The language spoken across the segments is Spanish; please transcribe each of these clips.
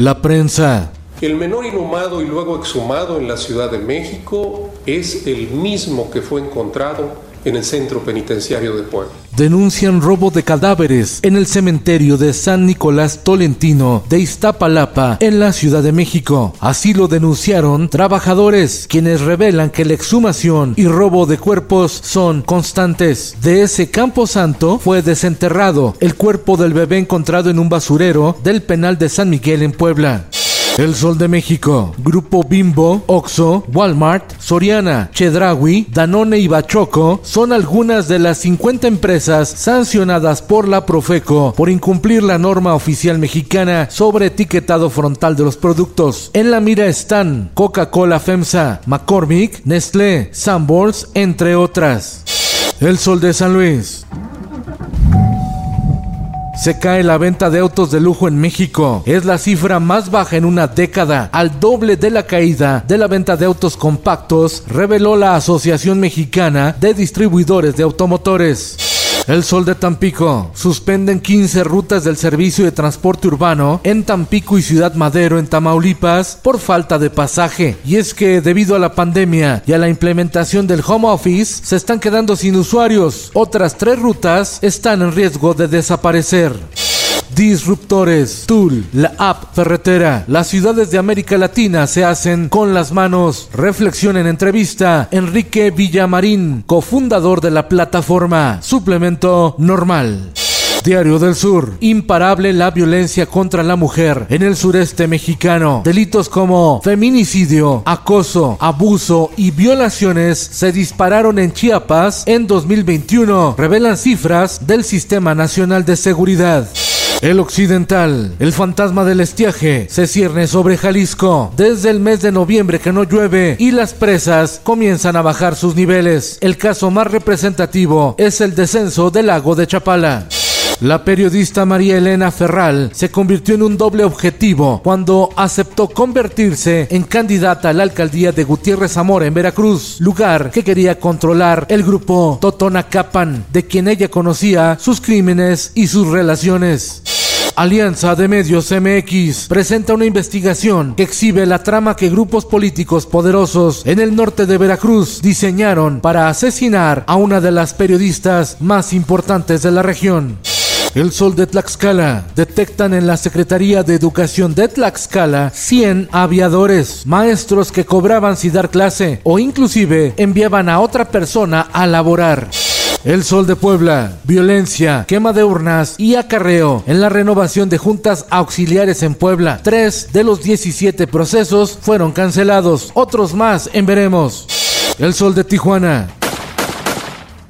La prensa. El menor inhumado y luego exhumado en la Ciudad de México es el mismo que fue encontrado en el centro penitenciario de Puebla. Denuncian robo de cadáveres en el cementerio de San Nicolás Tolentino de Iztapalapa en la Ciudad de México. Así lo denunciaron trabajadores quienes revelan que la exhumación y robo de cuerpos son constantes. De ese campo santo fue desenterrado el cuerpo del bebé encontrado en un basurero del penal de San Miguel en Puebla. El Sol de México, Grupo Bimbo, Oxo, Walmart, Soriana, Chedrawi, Danone y Bachoco son algunas de las 50 empresas sancionadas por la Profeco por incumplir la norma oficial mexicana sobre etiquetado frontal de los productos. En la mira están Coca-Cola FEMSA, McCormick, Nestlé, Sanborns, entre otras. El Sol de San Luis. Se cae la venta de autos de lujo en México. Es la cifra más baja en una década, al doble de la caída de la venta de autos compactos, reveló la Asociación Mexicana de Distribuidores de Automotores. El Sol de Tampico. Suspenden 15 rutas del servicio de transporte urbano en Tampico y Ciudad Madero en Tamaulipas por falta de pasaje. Y es que debido a la pandemia y a la implementación del home office se están quedando sin usuarios. Otras tres rutas están en riesgo de desaparecer. Disruptores, Tool, la app ferretera, las ciudades de América Latina se hacen con las manos. Reflexión en entrevista, Enrique Villamarín, cofundador de la plataforma Suplemento Normal. Diario del Sur. Imparable la violencia contra la mujer en el sureste mexicano. Delitos como feminicidio, acoso, abuso y violaciones se dispararon en Chiapas en 2021, revelan cifras del Sistema Nacional de Seguridad. El occidental, el fantasma del estiaje, se cierne sobre Jalisco. Desde el mes de noviembre que no llueve y las presas comienzan a bajar sus niveles. El caso más representativo es el descenso del lago de Chapala. La periodista María Elena Ferral se convirtió en un doble objetivo cuando aceptó convertirse en candidata a la alcaldía de Gutiérrez Zamora en Veracruz, lugar que quería controlar el grupo Totonacapan, de quien ella conocía sus crímenes y sus relaciones. Alianza de Medios MX presenta una investigación que exhibe la trama que grupos políticos poderosos en el norte de Veracruz diseñaron para asesinar a una de las periodistas más importantes de la región. El Sol de Tlaxcala. Detectan en la Secretaría de Educación de Tlaxcala 100 aviadores, maestros que cobraban sin dar clase o inclusive enviaban a otra persona a laborar. El Sol de Puebla, violencia, quema de urnas y acarreo en la renovación de juntas auxiliares en Puebla. Tres de los 17 procesos fueron cancelados, otros más en veremos. El Sol de Tijuana,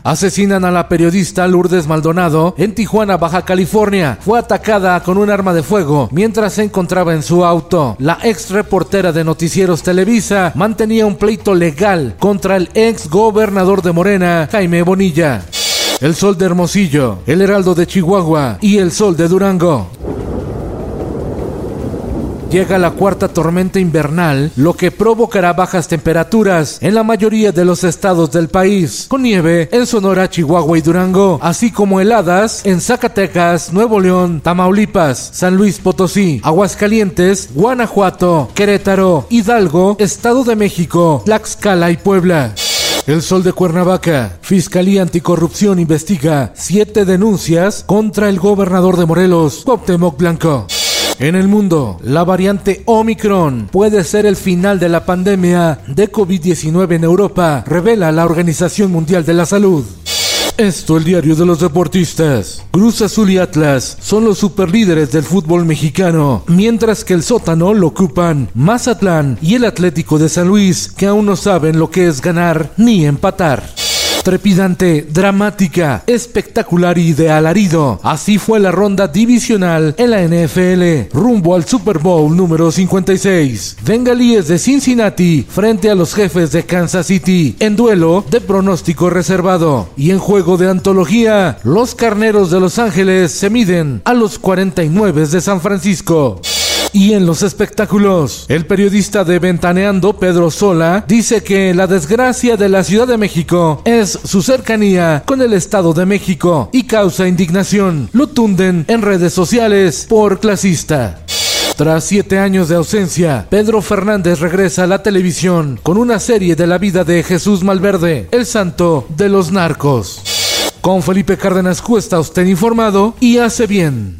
Asesinan a la periodista Lourdes Maldonado en Tijuana, Baja California. Fue atacada con un arma de fuego mientras se encontraba en su auto. La ex reportera de Noticieros Televisa mantenía un pleito legal contra el ex gobernador de Morena, Jaime Bonilla. El Sol de Hermosillo, el Heraldo de Chihuahua y el Sol de Durango. Llega la cuarta tormenta invernal, lo que provocará bajas temperaturas en la mayoría de los estados del país, con nieve en Sonora, Chihuahua y Durango, así como heladas en Zacatecas, Nuevo León, Tamaulipas, San Luis Potosí, Aguascalientes, Guanajuato, Querétaro, Hidalgo, Estado de México, Tlaxcala y Puebla. El Sol de Cuernavaca. Fiscalía Anticorrupción investiga siete denuncias contra el gobernador de Morelos, Cuauhtémoc Blanco. En el mundo, la variante Omicron puede ser el final de la pandemia de COVID-19 en Europa, revela la Organización Mundial de la Salud. Esto el diario de los deportistas. Cruz Azul y Atlas son los superlíderes del fútbol mexicano, mientras que el sótano lo ocupan Mazatlán y el Atlético de San Luis, que aún no saben lo que es ganar ni empatar. Trepidante, dramática, espectacular y de alarido. Así fue la ronda divisional en la NFL, rumbo al Super Bowl número 56. Bengalíes de Cincinnati frente a los jefes de Kansas City en duelo de pronóstico reservado. Y en juego de antología, los carneros de Los Ángeles se miden a los 49 de San Francisco. Y en los espectáculos, el periodista de Ventaneando, Pedro Sola, dice que la desgracia de la Ciudad de México es su cercanía con el Estado de México y causa indignación. Lo tunden en redes sociales por clasista. Tras siete años de ausencia, Pedro Fernández regresa a la televisión con una serie de la vida de Jesús Malverde, el santo de los narcos. Con Felipe Cárdenas Cuesta usted informado y hace bien.